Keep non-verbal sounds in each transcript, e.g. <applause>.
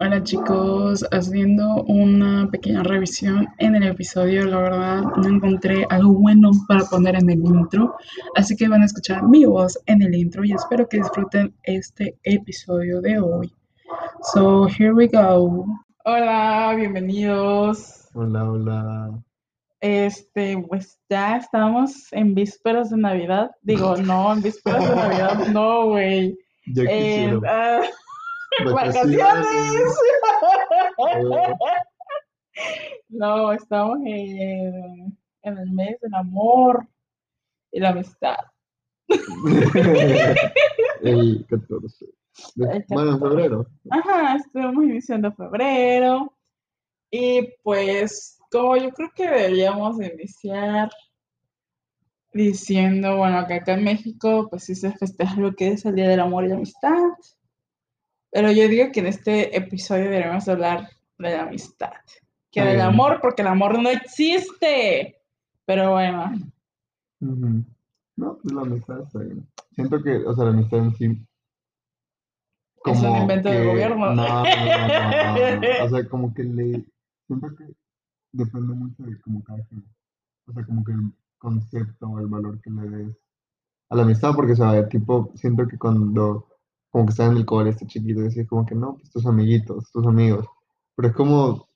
Hola chicos, haciendo una pequeña revisión en el episodio, la verdad no encontré algo bueno para poner en el intro, así que van a escuchar mi voz en el intro y espero que disfruten este episodio de hoy. So, here we go. Hola, bienvenidos. Hola, hola. Este, pues ya estamos en vísperas de Navidad. Digo, no, en vísperas de Navidad, no, güey. En, quisiera. ah, Vacaciones. <laughs> No, estamos en, en el mes del amor y la amistad. <laughs> El 14. De- El Bueno, en 14. febrero. Ajá, estuvimos iniciando febrero y pues como yo creo que deberíamos de iniciar diciendo, bueno, que acá en México pues sí se festeja lo que es el Día del Amor y la Amistad, pero yo digo que en este episodio deberíamos hablar de la amistad, que del amor, porque el amor no existe, pero bueno. No, pues la amistad está bien. Siento que, o sea, la amistad en sí. Es un como invento del que- gobierno. No, no, no, no, no. O sea, <laughs> como que le. Siento que depende mucho de cómo cada quien. O sea, como que el concepto o el valor que le des a la amistad, porque, o sea, tipo, siento que cuando. Como que estás en el cole, este chiquito, decís como que no, pues tus amiguitos, tus amigos. Pero es como.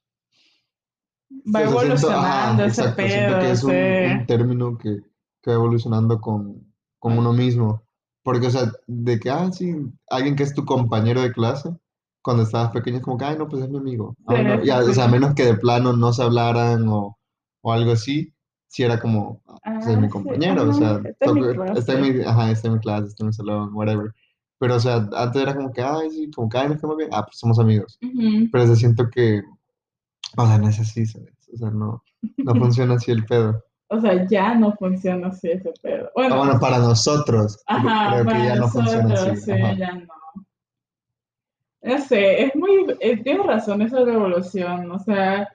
Va o sea, evolucionando ese exacto, siento pedo, que es un, sí. un término que, que va evolucionando con, con uno mismo. Porque, o sea, de que, ah, sí, alguien que es tu compañero de clase, cuando estabas pequeño es como que, ay, no, pues es mi amigo. Ah, Sí, ya, sí, o sea, a sí. menos que de plano no se hablaran o, o algo así, si era como, ah, pues es Ah, mi sí, compañero, o ajá, sea, está en mi está en mi, ajá, está en mi clase, está en mi salón, whatever. Pero, o sea, antes era como que, ay, sí, como que, ay, nos bien, ah, pues somos amigos. Pero, o sea, siento que, o sea, no es así, ¿sabes? O sea, no, no <laughs> funciona así el pedo. O sea, ya no funciona así ese pedo. Ah, Bueno, bueno, para nosotros, ajá, creo que para no funciona nosotros, así. sí, ajá. ya no. No sé, es muy, eh, tienes razón esa revolución, o sea,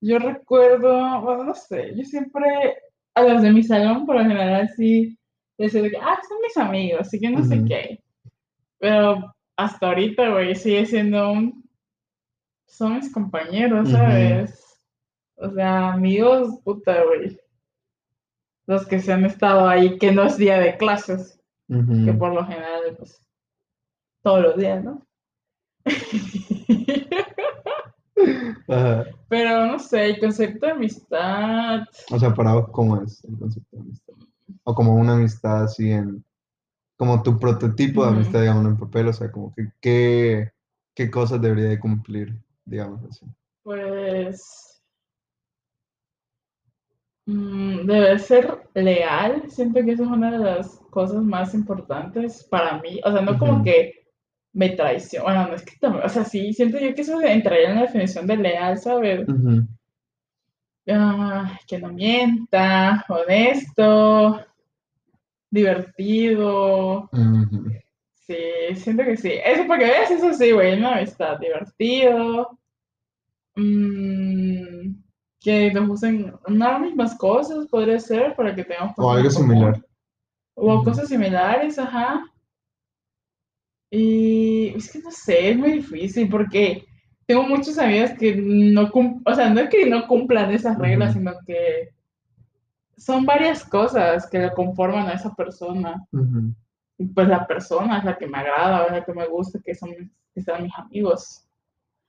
yo recuerdo, bueno, no sé, yo siempre, a los de mi salón, por lo general, sí, decía de que, ah, son mis amigos, así que no sé qué, pero hasta ahorita, güey, sigue siendo un, son mis compañeros. ¿sabes? O sea, amigos, puta, güey, los que se han estado ahí, que no es día de clases, que por lo general, pues, todos los días, ¿no? <laughs> Ajá. Pero no sé, el concepto de amistad, O sea, para vos, ¿cómo es el concepto de amistad? O como una amistad así en, como tu prototipo de amistad, digamos, en papel, o sea, como que qué, qué cosas debería de cumplir, digamos así. pues, mm, debe ser leal. Siento que eso es una de las cosas más importantes para mí. O sea, no como que me traiciona. Bueno, no es que también, o sea, sí, siento yo que eso entraría en la definición de leal, ¿sabes? Ah, que no mienta, honesto, divertido. Ujú. Sí, siento que sí. Eso para que veas, eso sí, güey, una amistad divertido. Mm, que nos gusten las mismas cosas, podría ser, para que tengamos O algo similar. O Ujú. cosas similares, ajá. Y es que no sé, es muy difícil porque tengo muchos amigos que no cumplen, o sea, no es que no cumplan esas reglas, Ujú. sino que son varias cosas que le conforman a esa persona. Ujú. Y pues la persona es la que me agrada, es la que me gusta, que son que sean mis amigos.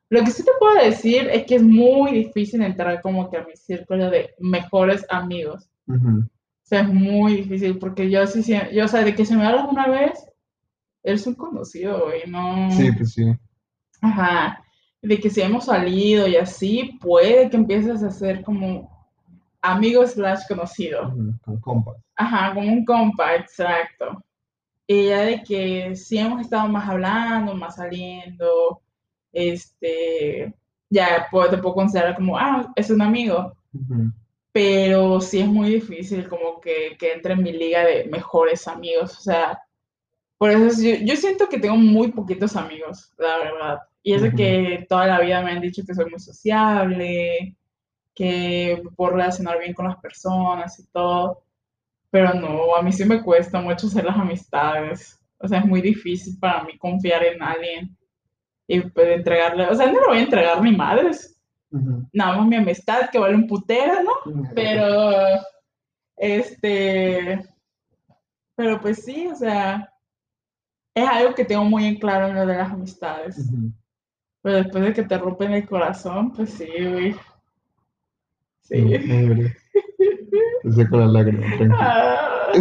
Lo que sí te puedo decir es que es muy difícil entrar como que a mi círculo de mejores amigos. Ujú. O sea, es muy difícil porque yo sí, sí- yo, o sea, de que se me hablas una vez, eres un conocido, güey, no... Sí, pues sí. Ajá, de que si hemos salido y así, puede que empieces a ser como amigo slash conocido. Con compas. Ajá, como un compa, exacto. Y ya de que sí hemos estado más hablando, más saliendo, este, ya puedo, te puedo considerar como, ah, es un amigo, pero sí es muy difícil como que, que entre en mi liga de mejores amigos, o sea, por eso es- yo, yo siento que tengo muy poquitos amigos, la verdad. Y es de que toda la vida me han dicho que soy muy sociable, que puedo relacionar bien con las personas y todo. Pero no, a mí sí me cuesta mucho hacer las amistades. O sea, es muy difícil para mí confiar en alguien. y pues entregarle, o sea, no le voy a entregar ni madres, nada más mi amistad que vale un putero, ¿no? Pero, este, pero pues sí, o sea, es algo que tengo muy en claro en lo de las amistades. Pero después de que te rompen el corazón, pues sí, güey. Sí. Estoy con la lágrima, ah.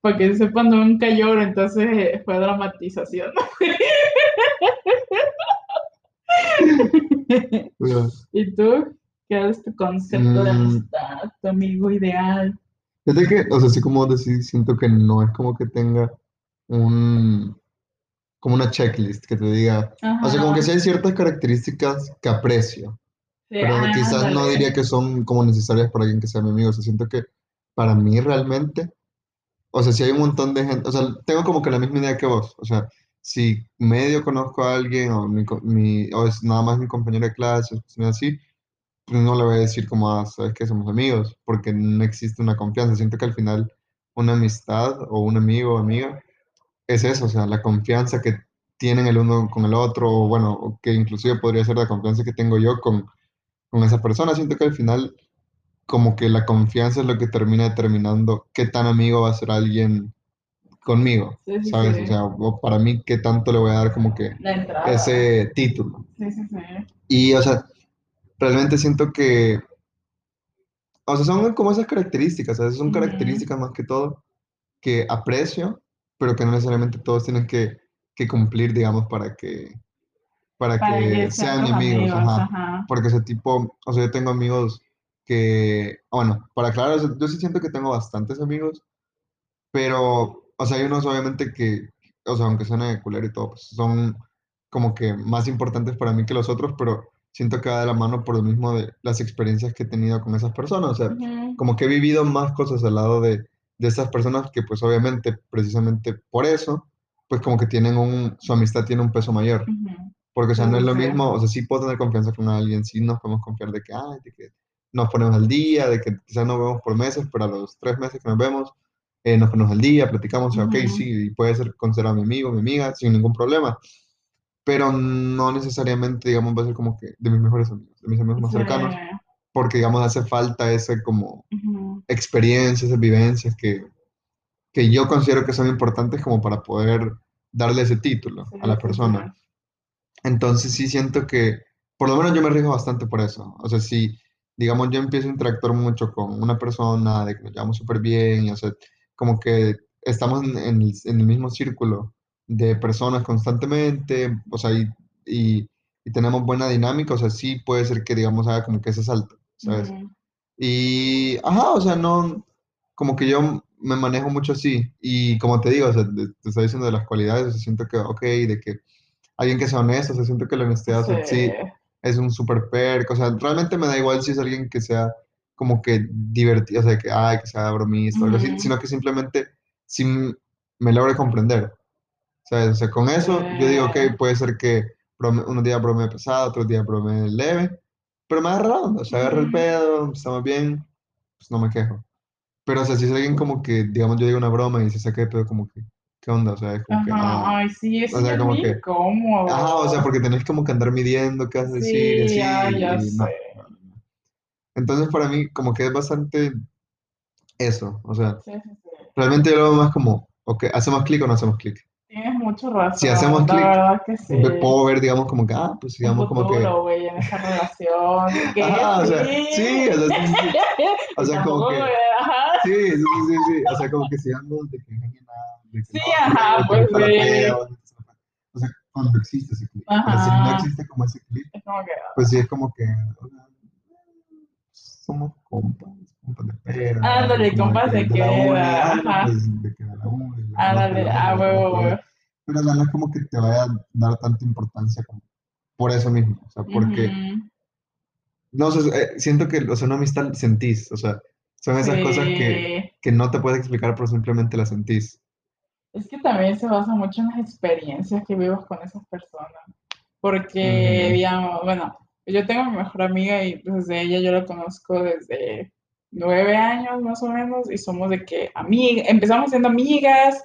Porque sepan nunca lloro, entonces fue dramatización. <laughs> ¿Y tú? ¿Qué es tu concepto de mm. amistad, tu amigo ideal? Fíjate que, o sea, así como decir, siento que no es como que tenga un, como una checklist que te diga, o sea, como que si hay ciertas características que aprecio, pero quizás no diría que son como necesarias para alguien que sea mi amigo, o sea, siento que para mí realmente, o sea, si hay un montón de gente, o sea, tengo como que la misma idea que vos, o sea, si medio conozco a alguien o, mi, o es nada más mi compañero de clase, o así, pues no le voy a decir como, ah, sabes que somos amigos, porque no existe una confianza. Siento que al final una amistad o un amigo o amiga es eso, o sea, la confianza que tienen el uno con el otro, o bueno, que inclusive podría ser la confianza que tengo yo con, con esa persona. Siento que al final como que la confianza es lo que termina determinando qué tan amigo va a ser alguien conmigo, ¿sabes? O sea, para mí, qué tanto le voy a dar como que ese título. Sí, sí, sí. Y, o sea, realmente siento que, o sea, son como esas características, ¿sabes? Son características más que todo que aprecio, pero que no necesariamente todos tienen que, que cumplir, digamos, para que, para, que, sean amigos. ajá. Porque ese tipo, o sea, yo tengo amigos que, bueno, para aclarar, yo sí siento que tengo bastantes amigos, pero o sea, hay unos obviamente que, o sea, aunque suene culero y todo, pues son como que más importantes para mí que los otros, pero siento que va de la mano por lo mismo de las experiencias que he tenido con esas personas. O sea, como que he vivido más cosas al lado de, de esas personas que pues obviamente, precisamente por eso, pues como que tienen un, su amistad tiene un peso mayor. Porque, o sea, no es lo mismo, o sea, sí puedo tener confianza con alguien, sí nos podemos confiar de que, ay, de que nos ponemos al día, de que quizás no vemos por meses, pero a los tres meses que nos vemos, eh, nos ponemos al día, platicamos, ok, sí, puede ser considerado mi amigo, mi amiga, sin ningún problema. Pero no necesariamente, digamos, va a ser como que de mis mejores amigos, de mis amigos más cercanos, porque, digamos, hace falta ese como experiencia, esas vivencias que, que yo considero que son importantes como para poder darle ese título a la persona. Entonces sí siento que, por lo menos yo me rijo bastante por eso. O sea, si, digamos, yo empiezo a interactuar mucho con una persona, de que nos llevamos súper bien, y, o sea, como que estamos en, el, mismo círculo de personas constantemente, o sea, y, tenemos buena dinámica, o sea, sí puede ser que, digamos, haga como que ese salto, ¿sabes? Y, ajá, o sea, no, como que yo me manejo mucho así, y como te digo, o sea, te, estoy diciendo de las cualidades, o sea, siento que, ok, de que alguien que sea honesto, o sea, siento que la honestidad, sí, es un super perk, o sea, realmente me da igual si es alguien que sea como que divertido, o sea, que, ay, que sea bromista o algo así, sino que simplemente si me logre comprender. ¿Sabes? O sea, con eso yo digo, ok, puede ser que unos días bromee pesado, otros días bromee leve, pero me agarra o sea, agarra el pedo, estamos bien, pues no me quejo. Pero, o sea, si es alguien como que, digamos, yo digo una broma y se saca de pedo, como que, ¿qué onda? O sea, es como que. Ah, ay, sí, es o sea, como que, cómodo. Ajá, o sea, porque tenés como que andar midiendo qué vas a decir sí, y así. Ya, ya sé. Entonces, para mí, como que es bastante eso. O sea, realmente yo lo veo más como, ok, ¿hacemos clic o no hacemos clic? Tienes mucho razón. Si hacemos clic, puedo ver, digamos, como que, ah, pues digamos, como que. güey, en esa relación. <laughs> ajá, o sea, sí, o sea, sí, O sea, <laughs> como que. Ajá. Sí, sí, sí, sí, O sea, como que sigamos de que no hay nada. Sí, ajá, pues, güey. O sea, cuando existe ese clic. Pero si no existe como ese clic, pues sí, es como que somos compas, compas de pera. Ándale, compas de queda. Ajá. Pues, de queda la Ándale, ah, huevo, huevo. Pero no es como que te vaya a dar tanta importancia como por eso mismo, o sea, porque, no sé, eh, siento que, o sea, una amistad sentís, o sea, son esas cosas que, que no te puedes explicar, pero simplemente las sentís. Es que también se basa mucho en las experiencias que vivas con esas personas, porque, digamos, bueno, yo tengo mi mejor amiga y pues desde ella yo la conozco desde nueve años más o menos y somos de que amigas, empezamos siendo amigas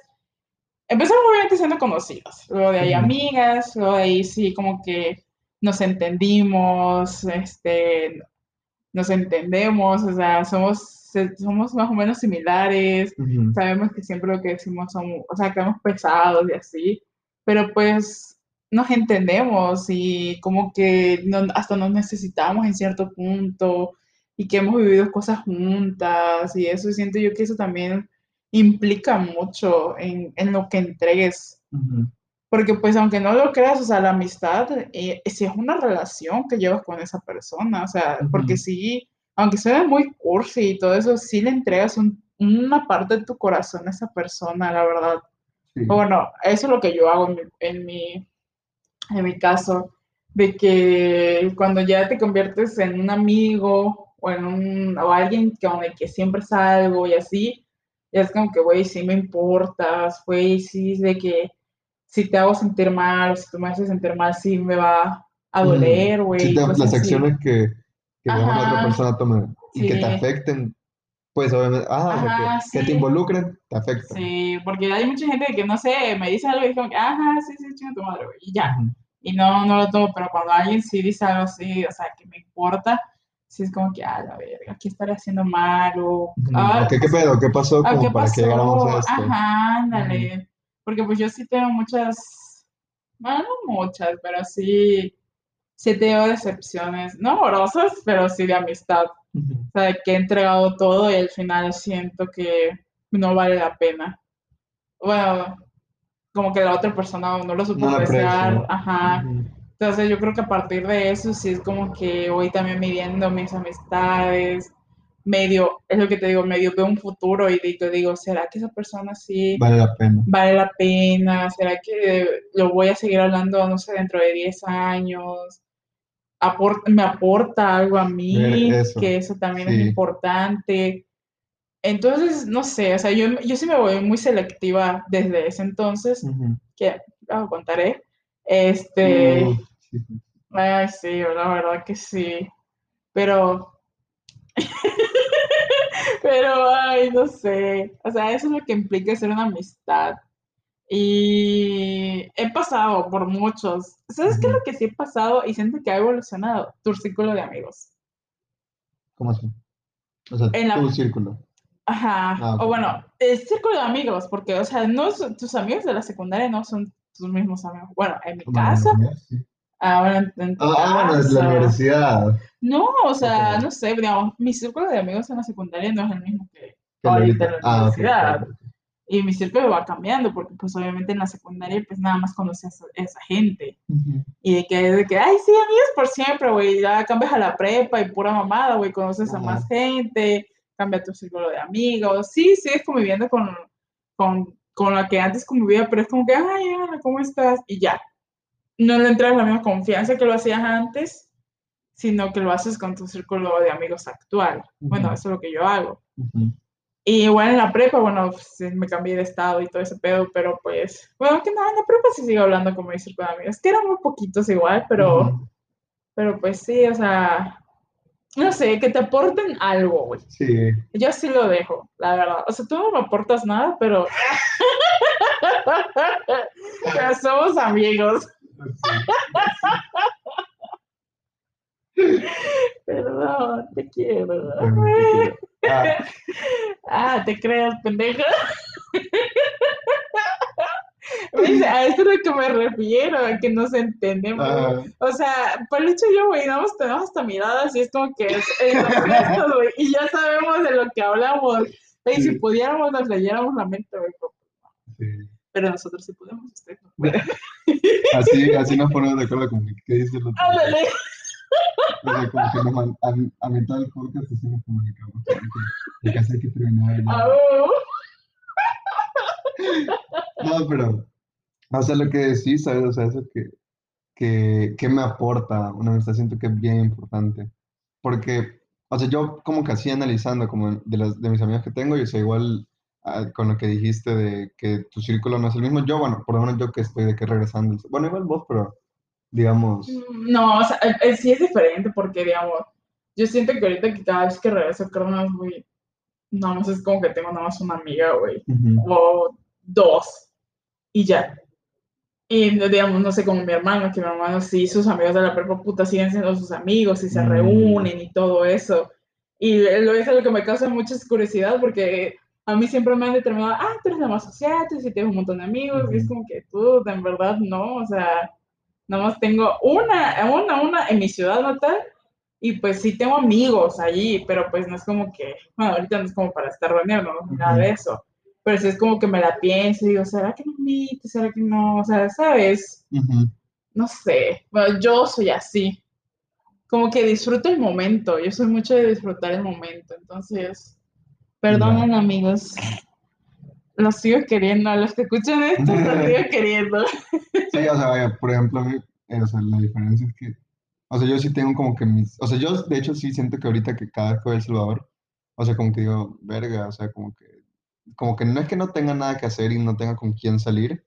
empezamos obviamente siendo conocidos, luego de ahí amigas, luego de ahí sí como que nos entendimos, este, nos entendemos, o sea, somos, somos más o menos similares, Ujú. sabemos que siempre lo que decimos son, o sea, que hemos pesados y así, pero pues nos entendemos y como que no- hasta nos necesitamos en cierto punto y que hemos vivido cosas juntas y eso, y siento yo que eso también implica mucho en, en lo que entregues. Ujú. Porque pues aunque no lo creas, o sea, la amistad, eh, si es una relación que llevas con esa persona, o sea, porque Ujú. sí, aunque suene muy cursi y todo eso, sí le entregas un- una parte de tu corazón a esa persona, la verdad. Sí. Bueno, eso es lo que yo hago en mi, en mi, en mi caso, de que cuando ya te conviertes en un amigo o en un, o alguien que, con el que siempre salgo y así, ya es como que, güey, sí me importas, güey, sí, de que si te hago sentir mal o si tú me haces sentir mal, sí me va a doler, güey. Sí, las así. acciones que, que digamos, la otra Ajá. persona tome y que te Sí. afecten, pues obviamente, ah, Ajá, que, que te sí. involucren, te afectan. Sí, porque hay mucha gente que, no sé, me dice algo y es como que, ajá, sí, sí, chinga tu madre, y ya. Ujú. Y no, no lo tomo, pero cuando alguien sí dice algo así, o sea, que me importa, sí es como que, ah, la verga, ¿qué estaré haciendo mal? O, ah, Ok, ¿Qué pedo? ¿Qué pasó ah, como ¿qué para que llegáramos a pasó? esto? Ajá, ándale. Porque pues yo sí tengo muchas, bueno, no muchas, pero sí, sí tengo decepciones, no amorosas, pero sí de amistad. Ujú. O sea, que he entregado todo y al final siento que no vale la pena. Bueno, como que la otra persona no lo supo No aprecio. ajá. Entonces yo creo que a partir de eso sí es como que voy también midiendo mis amistades, medio, es lo que te digo, medio veo un futuro y digo, digo, ¿será que esa persona sí Vale la pena. vale la pena? ¿Será que lo voy a seguir hablando, no sé, dentro de 10 años? Apor- me aporta algo a mí, Ver eso, que eso también es sí. importante. Entonces, no sé, o sea, yo, yo sí me voy muy selectiva desde ese entonces, Ujú. que lo contaré. Este, sí, sí. ay, sí, la verdad que sí. Pero, <laughs> pero, ay, no sé. O sea, eso es lo que implica ser una amistad. Y he pasado por muchos. ¿Sabes qué es lo que sí he pasado? Y siento que ha evolucionado. Tu círculo de amigos. ¿Cómo así? O sea, En la- tu círculo. Ajá. Ah. O bueno, el círculo de amigos, porque, o sea, no son- tus amigos de la secundaria no son tus mismos amigos. Bueno, en mi Bueno, caso, sí. ah, bueno, en tu Ah, bueno, es la universidad. No, o sea, no sé, digamos, mi círculo de amigos en la secundaria no es el mismo que ahorita en la Ah, universidad. Y mi círculo va cambiando, porque pues obviamente en la secundaria pues nada más conoces a esa gente. Ujú. Y de que, de que, ay, sí, amigos por siempre, güey, ya cambias a la prepa y pura mamada, güey, conoces a Ajá. más gente, cambia tu círculo de amigos. Sí, sigues conviviendo con, con, con la que antes convivía, pero es como que, ay, Ana, ¿cómo estás? Y ya. No le entras la misma confianza que lo hacías antes, sino que lo haces con tu círculo de amigos actual. Bueno, Ujú. eso es lo que yo hago. Y igual en la prepa, bueno, pues, me cambié de estado y todo ese pedo, pero pues, bueno, que nada, en la prepa sí sigo hablando con mi círculo de amigos, que eran muy poquitos igual, pero, pero pues sí, o sea, no sé, que te aporten algo, güey. Sí. Yo sí lo dejo, la verdad. O sea, tú no me aportas nada, pero... <laughs> pero somos amigos. <laughs> Perdón, te quiero. Te quiero. Ah, Ah, te creas, pendeja. <laughs> ¿Ves? A eso es a lo que me refiero, a que nos entendemos. ah, O sea, Palucho y yo, güey, tenemos hasta miradas y es como que es fiestas, güey, y ya sabemos de lo que hablamos. Güey, si pudiéramos, nos leyéramos la mente, güey, pero- sí. pero nosotros sí podemos, usted no. <laughs> Así, así nos ponemos de acuerdo con qué dice los Ándale. Como que nos a, a mitad del podcast así nos comunicamos. que que hay que terminar. Au. <laughs> No, pero, o sea, lo que decís, ¿sabes? O sea, eso que, que, que me aporta una amistad, siento que es bien importante. Porque, o sea, yo como que así analizando, como de, las, de mis amigos que tengo, y o sea, igual ah, con lo que dijiste de que tu círculo no es el mismo, yo, bueno, por lo menos yo que estoy de que regresando, bueno, igual vos, pero digamos, No, o sea, eh, eh, sí es diferente porque, digamos, yo siento que ahorita que cada vez que regreso a Carmen, güey, nada más es como que tengo nada más una amiga, güey, o dos. y ya. Y digamos, no sé, como mi hermano, que mi hermano sí, sus amigos de la prepa puta siguen siendo sus amigos y se Mm. reúnen y todo eso. Y lo es algo que me causa mucha curiosidad porque a mí siempre me han determinado, ah, tú eres la más social, tú sí tienes un montón de amigos, y es como que tú, en verdad, no, o sea, nada más tengo una, una, una en mi ciudad natal y pues sí tengo amigos allí, pero pues no es como que, bueno, ahorita no es como para estar reuniéndonos ni nada de eso, pero sí es como que me la pienso y digo, ¿será que me invito? ¿Será que no? O sea, ¿sabes? No sé, bueno, yo soy así, como que disfruto el momento, yo soy mucho de disfrutar el momento, entonces, perdonen amigos, los sigo queriendo, a los que escuchan esto los <laughs> sigo queriendo. Sí, o sea, vaya, por ejemplo, o sea, la diferencia es que, o sea, yo sí tengo como que mis, o sea, yo de hecho sí siento que ahorita que cada vez que voy a El Salvador, o sea, como que digo, verga, o sea, como que, como que no es que no tenga nada que hacer y no tenga con quién salir,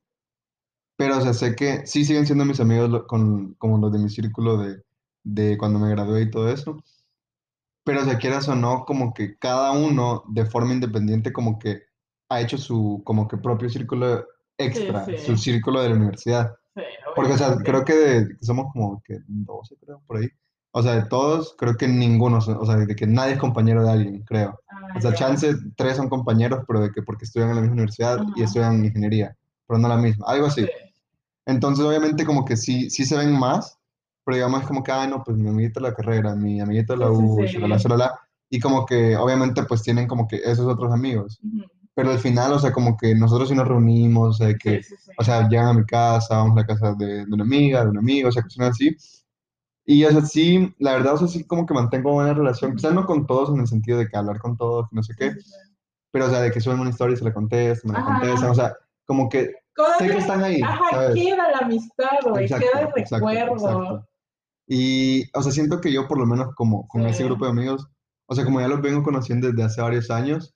pero, o sea, sé que sí siguen siendo mis amigos lo- con, como los de mi círculo de, de cuando me gradué y todo eso, pero, o sea, quieras o no, como que cada uno de forma independiente como que ha hecho su, como que propio círculo extra, sí. su círculo de la universidad. Sí, Porque, o sea, creo que, de- somos como que 12, creo, por ahí. O sea, de todos, creo que ninguno, o sea, de que nadie es compañero de alguien, creo. Ah, O sea, ya. chance, tres son compañeros, pero de que porque estudian en la misma universidad y Ajá. estudian ingeniería, pero no la misma, algo así. Sí. Entonces, obviamente, como que sí, sí se ven más, pero digamos, es como que, ah, no, pues mi amiguito de la carrera, mi amiguito de la Sí, sí, U, sí. shalala, shalala, y como que, obviamente, pues tienen como que esos otros amigos. Ujú. Pero al final, o sea, como que nosotros sí nos reunimos, o sea, que, Sí, sí, o sea, llegan a mi casa, vamos a la casa de, de una amiga, de un amigo, o sea, cosas así. Y, o sea, sí, la verdad, o sea, sí como que mantengo buena relación, quizás no con todos en el sentido de que hablar con todos, no sé qué, pero, o sea, de que suben una historia y se la contesto, me la contestan, o sea, como que sé que están ahí, Ajá, ¿sabes? queda la amistad, güey, queda el exacto, recuerdo. exacto. Y, o sea, siento que yo por lo menos como con Sí. ese grupo de amigos, o sea, como ya los vengo conociendo desde hace varios años,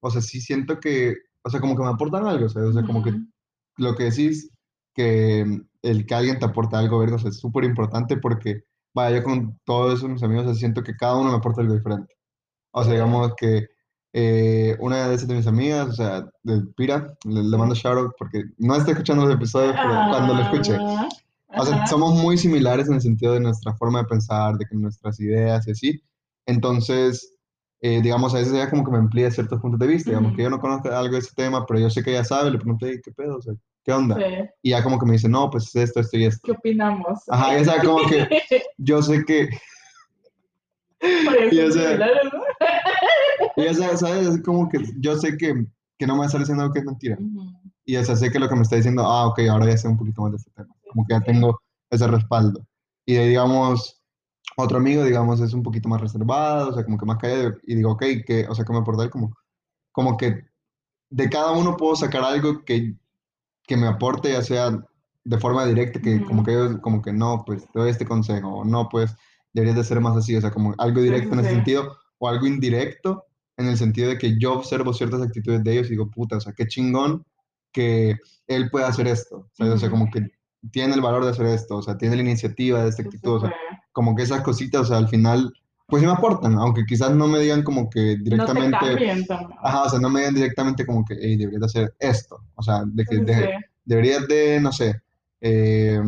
o sea, sí siento que, o sea, como que me aportan algo, o sea, o sea, como que lo que decís, que mm, el que alguien te aporta algo, verga, o sea, es súper importante porque, vaya, yo con todos esos mis amigos, o sea, siento que cada uno me aporta algo diferente. O sea, digamos que eh, una de esas de mis amigas, o sea, de Pira, le, le mando shout out porque no está escuchando los episodios, pero cuando lo escuche. Ah, O sea, ajá. somos muy similares en el sentido de nuestra forma de pensar, de que nuestras ideas y así. Entonces, eh, digamos, a veces ella como que me amplía ciertos puntos de vista. Digamos que yo no conozco algo de ese tema, pero yo sé que ella sabe, le pregunto, "Ey, ¿qué pedo? O sea, ¿qué onda? Sí. Y ya como que me dice, no, pues es esto, esto y ¿Qué esto. opinamos? Ajá, o sea, como que <laughs> yo sé que, y o sea, <laughs> y o sea, ¿sabes? Es como que yo sé que, que no me va a estar diciendo algo que es mentira. Ujú. Y o sea, sé que lo que me está diciendo, ah, ok, ahora ya sé un poquito más de este tema. Como que ya tengo ese respaldo. Y digamos, otro amigo, digamos, es un poquito más reservado, o sea, como que más callado. Y digo, ok, que, o sea, que me aporta él como, como que de cada uno puedo sacar algo que, que me aporte, ya sea de forma directa, que como que yo, como que no, pues te doy este consejo, o no, pues deberías de ser más así, o sea, como algo directo sí, en ese sí. sentido, o algo indirecto en el sentido de que yo observo ciertas actitudes de ellos y digo, puta, o sea, qué chingón que él pueda hacer esto, ¿sabes? O sea, como que tiene el valor de hacer esto, o sea, tiene la iniciativa de esta actitud, o sea, como que esas cositas, o sea, al final, pues sí me aportan, aunque quizás no me digan como que No te directamente, cambien tampoco. ajá, o sea, no me digan directamente como que, hey, deberías de hacer esto, o sea, de que Sí, de- sí. deberías de, no sé, eh,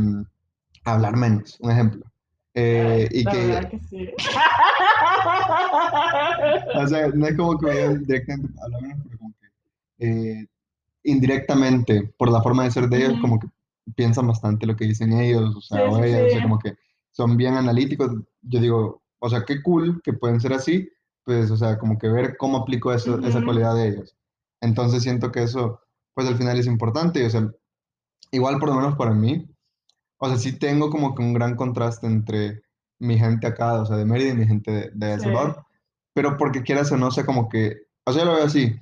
hablar menos, un ejemplo. Eh, y La que, que sí. <laughs> o sea, no es como que directamente hablar menos, pero como que eh, indirectamente, por la forma de ser de ellos, como que piensan bastante lo que dicen ellos, o sea, Sí, o sí, ellas, o sea, como que son bien analíticos. Yo digo, o sea, qué cool que pueden ser así, pues, o sea, como que ver cómo aplico eso, esa cualidad de ellos. Entonces siento que eso, pues al final es importante, y, o sea, igual por lo menos para mí, o sea, sí tengo como que un gran contraste entre mi gente acá, o sea, de Mérida y mi gente de, de El Sí. Salvador, pero porque quieras o no, o sea, como que, o sea, yo lo veo así.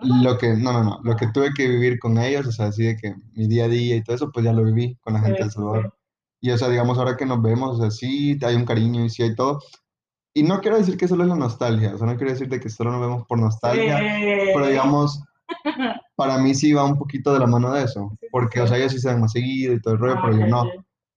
Lo que, no, no, no, lo que tuve que vivir con ellos, o sea, así de que mi día a día y todo eso, pues ya lo viví con la gente Sí, sí, Salvador. sí. Y, o sea, digamos, ahora que nos vemos, o sea, sí hay un cariño y sí hay todo. Y no quiero decir que solo es la nostalgia, o sea, no quiero decir de que solo nos vemos por nostalgia, pero digamos, para mí sí va un poquito de la mano de eso, porque, o sea, ellos sí se ven más seguido y todo el rollo, Ah, pero yo no.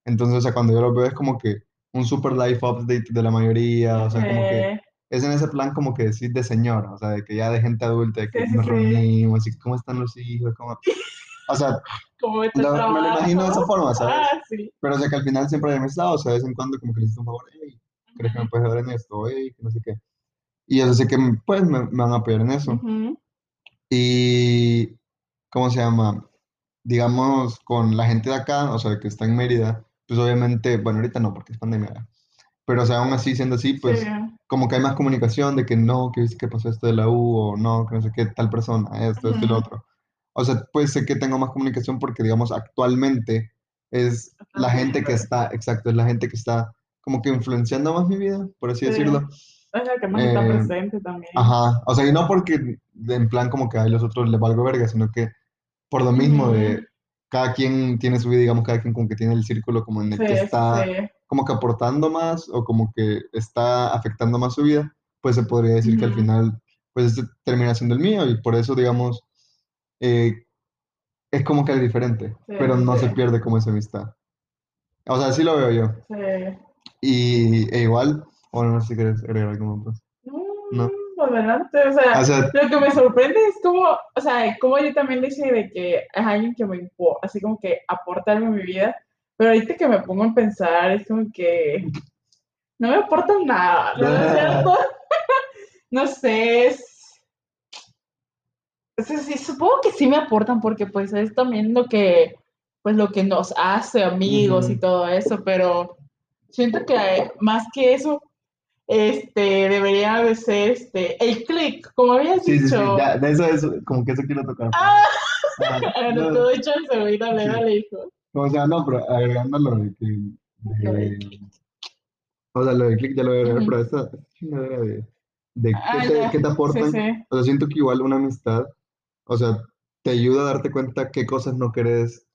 Entonces, o sea, cuando yo los veo es como que un super life update de la mayoría, o sea, como que. Es en ese plan como que decir de señora, o sea, de que ya de gente adulta, de que Sí, nos sí. reunimos y cómo están los hijos, cómo... O sea, este lo- me lo imagino de esa forma, ¿sabes? Ah, sí. Pero o sea que al final siempre hay amistad, o sea, de vez en cuando como que hiciste un favor, hey, ¿crees que me puedes ayudar en esto? Hey, que no sé qué. Y yo sé que pues me, me van a apoyar en eso. Ujú. Y, ¿cómo se llama? Digamos, con la gente de acá, o sea, que está en Mérida, pues obviamente, bueno, ahorita no, porque es pandemia. Pero, o sea, aún así, siendo así, pues, Sí. como que hay más comunicación de que no, que viste que pasó esto de la U, o no, que no sé qué, tal persona, esto, esto y lo otro. O sea, pues sé que tengo más comunicación porque, digamos, actualmente es la gente que está, exacto, es la gente que está como que influenciando más mi vida, por así Sí. decirlo. Es la que más está Eh, presente también. Ajá, o sea, y no porque en plan como que a los otros les valgo verga, sino que por lo mismo de Ujú. cada quien tiene su vida, digamos, cada quien como que tiene el círculo como en el Sí, que está sí. Como que aportando más o como que está afectando más su vida, pues se podría decir que al final, pues este termina siendo el mío y por eso, digamos, eh, es como que es diferente, Sí, pero sí, no se sí. pierde como esa amistad. O sea, así lo veo yo. Sí. Y e igual, o no sé si quieres agregar algo más. No. Mm, adelante, o sea, O sea, lo que me sorprende es como, o sea, como yo también dije de que es alguien que me así como que aporta algo en mi vida, pero ahorita que me pongo a pensar es como que no me aporta nada, ¿no es cierto? <laughs> No sé, es, sí, supongo que sí me aportan porque pues es también lo que, pues lo que nos hace amigos y todo eso, pero siento que más que eso, este, debería de ser este, el click, como habías Sí, sí, sí, dicho. ya, de eso es, como que eso quiero tocar. Ah, Ah, <laughs> no, no, su vida, dale, Sí. dale, hijo. O sea, no, pero agregando lo de que, de o sea, lo de click ya lo voy a agregar, Ujú. pero esta chingadera de, de Ah, qué te, qué te Sí, aportan, sí. o sea, siento que igual una amistad, o sea, te ayuda a darte cuenta qué cosas no querés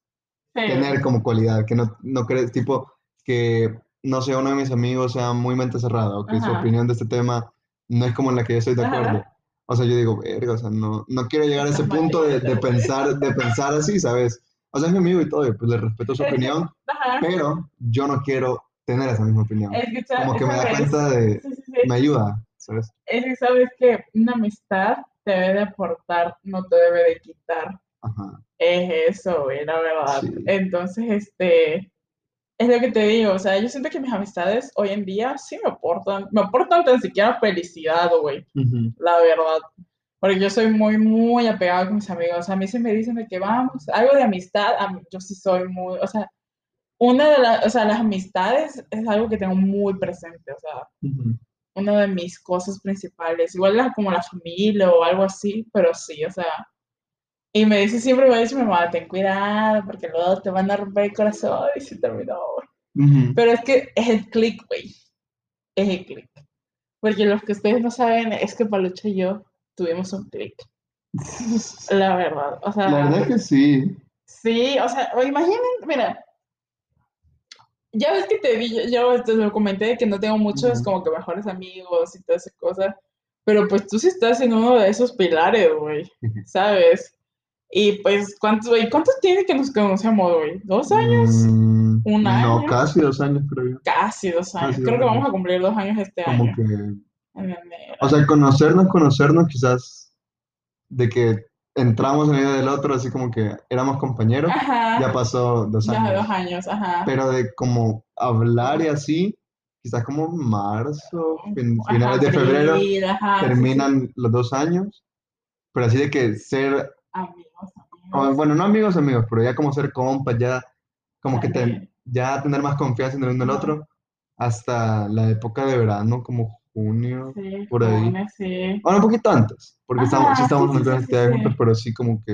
Sí. tener como cualidad, que no, no crees, tipo, que no sé, uno de mis amigos sea muy mente cerrada o que su Ajá. opinión de este tema no es como en la que yo estoy de Ajá. acuerdo. O sea, yo digo, verga, o sea, no, no quiero llegar a ese punto de, de pensar, de pensar así, ¿sabes? O sea, es mi amigo y todo, y pues le respeto su <laughs> opinión, Ajá. pero yo no quiero tener esa misma opinión. Es que, Como que me da cuenta de, Sí, sí, sí. me ayuda, ¿sabes? Es que sabes que una amistad te debe de aportar, no te debe de quitar. Ajá. Es eso, güey, la verdad. Entonces, este, es lo que te digo, o sea, yo siento que mis amistades hoy en día sí me aportan, me aportan tan siquiera felicidad, güey, la verdad. Porque yo soy muy, muy apegada con mis amigos. A mí se me dicen de que vamos, algo de amistad, mí- yo sí soy muy, o sea, una de las, o sea, las amistades es algo que tengo muy presente, o sea, una de mis cosas principales. Igual la- como la familia o algo así, pero sí, o sea. Y me dice siempre, me dice mi mamá, ten cuidado, porque luego te van a romper el corazón y se terminó. Ujú. Pero es que es el click, güey. Es el click. Porque los que ustedes no saben es que Palucha y yo tuvimos un click. <laughs> La verdad. O sea, La verdad es que sí. sí, o sea, o imaginen, mira. Ya ves que te vi, yo te lo comenté que no tengo muchos Ujú. como que mejores amigos y toda esa cosa. Pero pues tú sí estás en uno de esos pilares, güey. ¿Sabes? Y pues, ¿cuántos, güey? ¿Cuántos tiene que nos conocemos, güey? ¿Dos años? Mm, ¿Un No, año? casi dos años, creo yo. Casi dos años. Casi Creo dos que vamos años. a cumplir dos años este Como año. que En enero. O sea, conocernos, conocernos quizás de que entramos en la vida del otro, así como que éramos compañeros, Ajá. ya pasó dos Ya años. dos años, ajá. Pero de como hablar y así, quizás como marzo, fin- Ajá, finales de febrero, abril, ajá, sí, sí. terminan los dos años. Pero así de que ser, Amigos, o, amigos. bueno, no amigos, amigos, pero ya como ser compas, ya como que También. ten- ya tener más confianza en el uno Ajá. otro, hasta la época de verano, como junio, Sí, por ahí. junio, sí. Bueno, un poquito antes, porque estamos, Ajá, sí estamos sí, en sí, juntos, pero sí como que...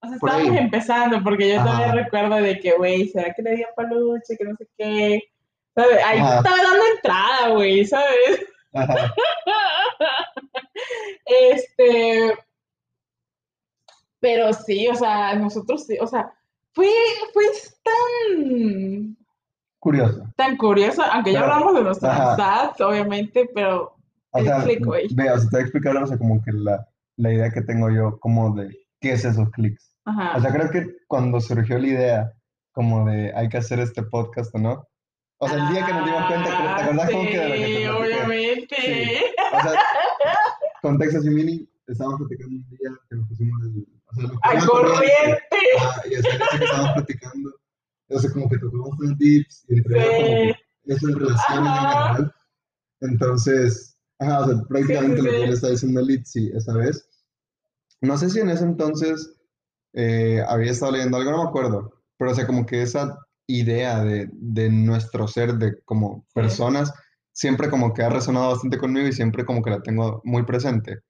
O sea, estábamos ahí. empezando, porque yo todavía recuerdo de que, güey, ¿será que le di a Paluche? Que no sé qué. ¿Sabes? Ahí Ajá. estaba dando entrada, güey, ¿sabes? Ajá. <laughs> Este, pero sí, o sea, nosotros sí, o sea, fue, fue tan, Curioso. tan curioso, aunque ya hablamos de nuestra ajá. amistad, obviamente, pero O sea, click, güey. vea, o sea, te voy a explicar, o sea, como que la, la idea que tengo yo, como de qué es esos clics. Ajá. O sea, creo que cuando surgió la idea, como de hay que hacer este podcast o no, o sea, el día que nos dimos cuenta, ¿te Ah, acordás como que de lo que te sí, obviamente. Sí. O sea, contexto así mini, estábamos platicando un día que nos pusimos, el- o sea, lo que ¡A iba corriente! Ah, y así eso que estábamos platicando. O sea, como que tocamos unos tips y entre ellos como Sí. que eso de relaciones en general. Entonces, ajá, o sea, prácticamente Sí, sí, lo que sí. le está diciendo Litsi esa vez. No sé si en ese entonces eh, había estado leyendo algo, no me acuerdo, pero o sea, como que esa idea de, de nuestro ser, de como Sí. personas, siempre como que ha resonado bastante conmigo y siempre como que la tengo muy presente.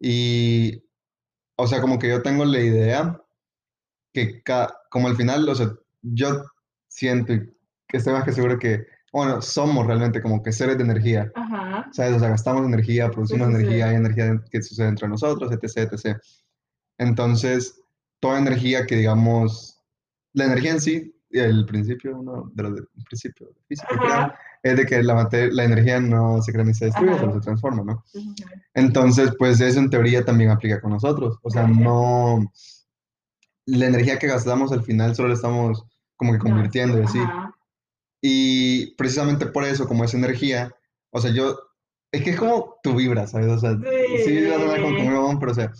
Y, o sea, como que yo tengo la idea que ca- como al final, o sea, yo siento que estoy más que seguro que, bueno, somos realmente como que seres de energía. Ajá. ¿sabes? O sea, gastamos energía, producimos sí, sí. energía, hay energía que sucede entre nosotros, etc, etc. Entonces, toda energía que digamos, la energía en sí, el principio, uno de los de- el principio físico, creo, Ajá. es de que la, la energía no se crea ni se destruye, Ajá. solo se transforma, ¿no? Sí, sí, sí. Entonces, pues eso en teoría también aplica con nosotros. O sea, Ok. no, la energía que gastamos al final solo la estamos como que convirtiendo y así. Ajá. Y precisamente por eso, como es energía, o sea, yo, es que es como tu vibra, ¿sabes? O sea, Sí. sí, va a sonar como que muy mamón, pero o sea,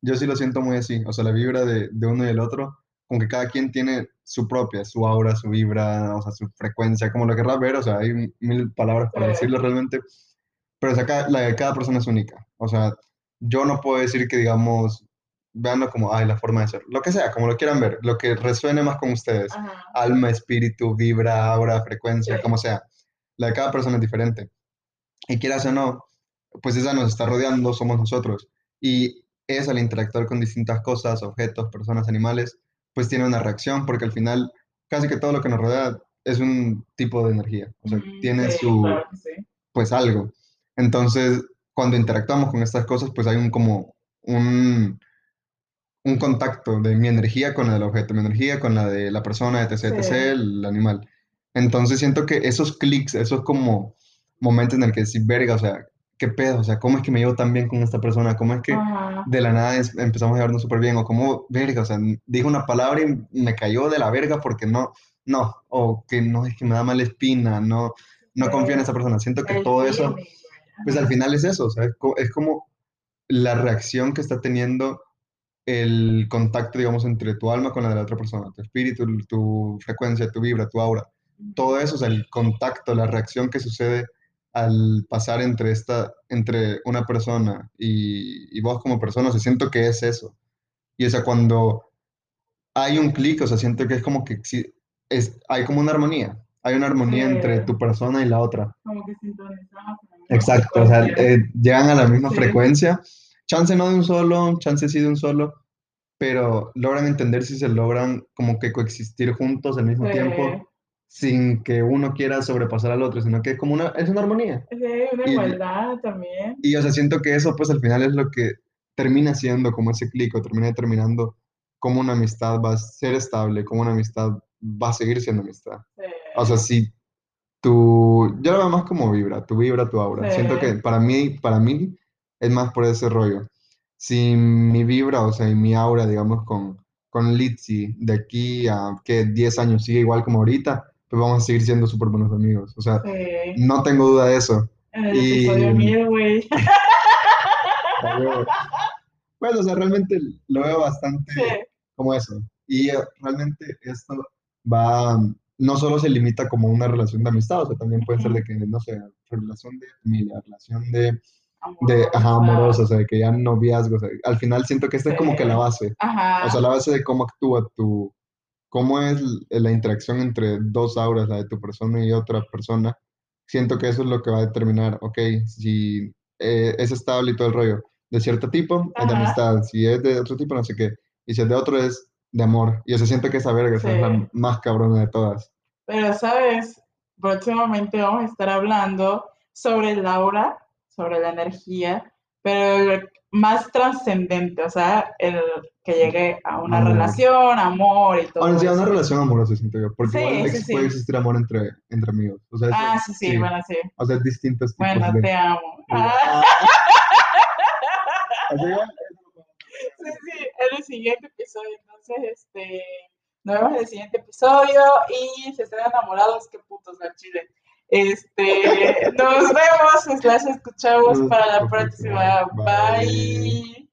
yo sí lo siento muy así, o sea, la vibra de, de uno y el otro, como que cada quien tiene su propia, su aura, su vibra, o sea, su frecuencia, como lo querrás ver, o sea, hay mil palabras para Sí. decirlo realmente, pero o sea, cada- la de cada persona es única, o sea, yo no puedo decir que, digamos, veanlo como, ay, la forma de ser, lo que sea, como lo quieran ver, lo que resuene más con ustedes Ajá. alma, espíritu, vibra, aura, frecuencia, Sí. como sea. La de cada persona es diferente. Y quieras o no, pues esa nos está rodeando, somos nosotros. Y es al interactuar con distintas cosas, objetos, personas, animales, pues tiene una reacción, porque al final casi que todo lo que nos rodea es un tipo de energía. O sea, Mm, tiene sí, su, claro sí. pues algo. Entonces, cuando interactuamos con estas cosas, pues hay un como un, un contacto de mi energía con la del objeto, mi energía con la de la persona, etc, etc, Sí. el animal. Entonces siento que esos clics, esos como momentos en el que decís, verga, o sea, qué pedo, o sea, cómo es que me llevo tan bien con esta persona, cómo es que Ajá. de la nada es- empezamos a llevarnos súper bien, o cómo, verga, o sea, dijo una palabra y me cayó de la verga porque no, no, o que no, es que me da mala espina, no, no confío en esa persona. Siento que El todo eso, pues al final es eso, o sea, es como la reacción que está teniendo el contacto, digamos, entre tu alma con la de la otra persona, tu espíritu, tu frecuencia, tu vibra, tu aura. Todo eso, o sea, el contacto, la reacción que sucede al pasar entre, esta, entre una persona y, y vos como persona, o sea, siento que es eso. Y o sea, cuando hay un clic, o sea, siento que es como que es, hay como una armonía. Hay una armonía Sí. entre tu persona y la otra. Como que sintonizamos. Exacto, o sea, eh, llegan a la misma Sí. frecuencia. Chance no de un solo, chance sí de un solo, pero logran entender si se logran como que coexistir juntos al mismo Sí. tiempo, sin que uno quiera sobrepasar al otro, sino que es como una, es una armonía. Sí, una Y- igualdad también. Y o sea, siento que eso pues al final es lo que termina siendo como ese clic o termina determinando cómo una amistad va a ser estable, cómo una amistad va a seguir siendo amistad. Sí. O sea, si tu, yo lo veo más como vibra, tu vibra, tu aura. Sí. Siento que para mí, para mí es más por ese rollo. Si mi vibra, o sea, y mi aura, digamos, con, con Litzy de aquí a que 10 años sigue igual como ahorita, pues vamos a seguir siendo súper buenos amigos. O sea, Sí. no tengo duda de eso. El Y- mío, güey. <laughs> Bueno, o sea, realmente lo veo bastante Sí. como eso. Y eh, realmente esto va, no solo se limita como una relación de amistad, o sea, también puede ser de que, no sé, relación de familia, relación de, de ajá, amorosa, o sea, de que ya noviazgo, o sea, al final siento que esta es como que la base, Ajá. o sea, la base de cómo actúa tu, cómo es la interacción entre dos auras, la de tu persona y otra persona, siento que eso es lo que va a determinar, ok, si eh, es estable y todo el rollo, de cierto tipo, es de Ajá. amistad, si es de otro tipo, no sé qué, y si es de otro es de amor, y yo siento que esa verga es la más cabrona de todas. Pero, ¿sabes? Próximamente vamos a estar hablando sobre el aura, sobre la energía, pero el más trascendente, o sea, el que llegue a una Amor. relación, amor y todo Ahora sí, eso. una relación amorosa, siento yo, porque Sí, igual sí, puede existir amor entre, entre amigos, o sea, Ah, sí, sí, bueno, sí. o sea, distintos tipos Bueno, de... te amo. Ah. <laughs> <laughs> Así sí, sí, en el siguiente episodio. Entonces, este, nos vemos en el siguiente episodio y si están enamorados, qué putos la chile. Este, nos vemos, las escuchamos para la próxima. Bye.